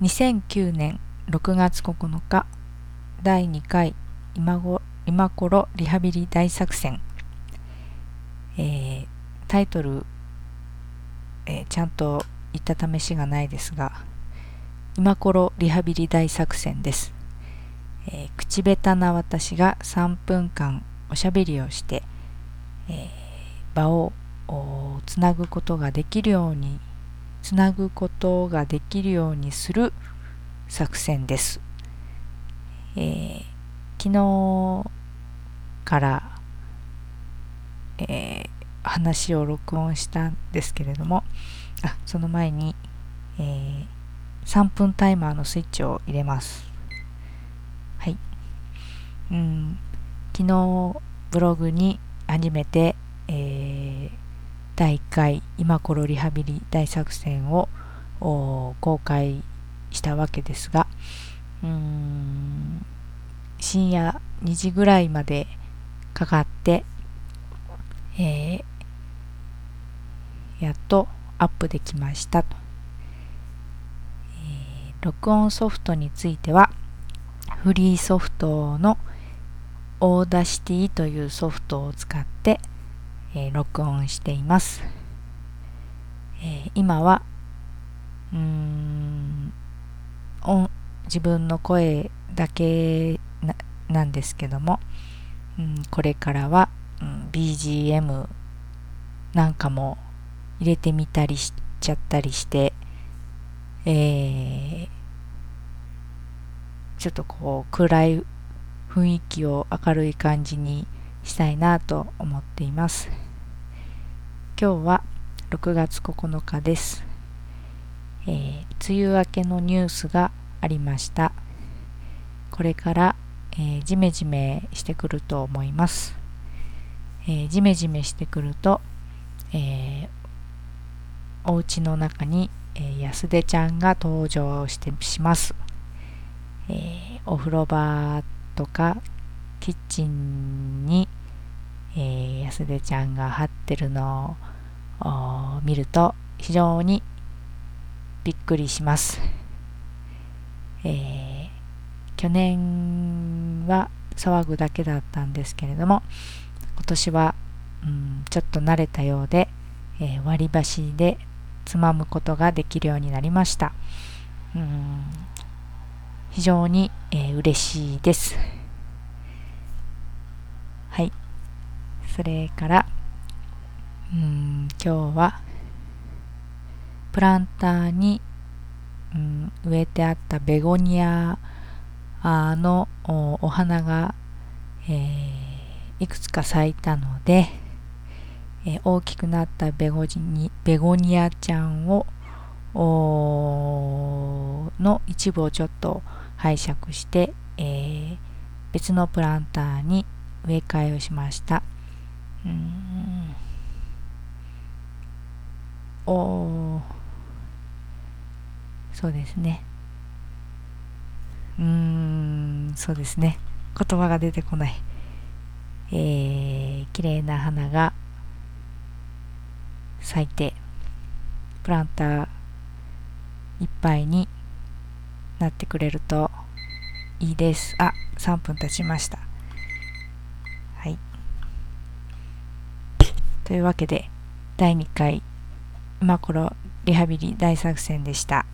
2009年6月9日第2回今ご今頃リハビリ大作戦、えー、タイトル、えー、ちゃんと言った試しがないですが今頃リハビリ大作戦です、えー、口下手な私が3分間おしゃべりをして、え場をつなぐことができるようにつなぐことができるようにする作戦です。えー、昨日から、えー、話を録音したんですけれどもあその前に、えー、3分タイマーのスイッチを入れます。はい。うん、昨日ブログに初めて、第1回今頃リハビリ大作戦を公開したわけですがうーん深夜2時ぐらいまでかかって、えー、やっとアップできましたと、えー、録音ソフトについてはフリーソフトの Audacity というソフトを使ってえー、録音しています。えー、今はうーん自分の声だけなんですけども、うん、これからは、うん、BGM なんかも入れてみたりしちゃったりして、えー、ちょっとこう暗い雰囲気を明るい感じにしたいなと思っています。今日は6月9日です、えー、梅雨明けのニュースがありました。これから、えー、ジメジメしてくると思います、えー、ジメジメしてくると、えー、お家の中に、えー、安出ちゃんが登場してします、えー、お風呂場とかキッチンに、えー、安出ちゃんが張ってるのを見ると非常にびっくりします。えー、去年は騒ぐだけだったんですけれども今年は、うん、ちょっと慣れたようで、えー、割り箸でつまむことができるようになりました。うん非常に、えー、嬉しいです。はい。それから、うん今日はプランターに、うん、植えてあったベゴニアのお花が、えー、いくつか咲いたので、えー、大きくなったベゴニベゴニアちゃんをの一部をちょっと拝借して、えー、別のプランターに植え替えをしました。うん。おそうですね。うんそうですね。言葉が出てこない。えー、綺麗な花が咲いてプランターいっぱいになってくれるといいです。あ3分経ちましたはいというわけで第2回馬コロリハビリ大作戦でした。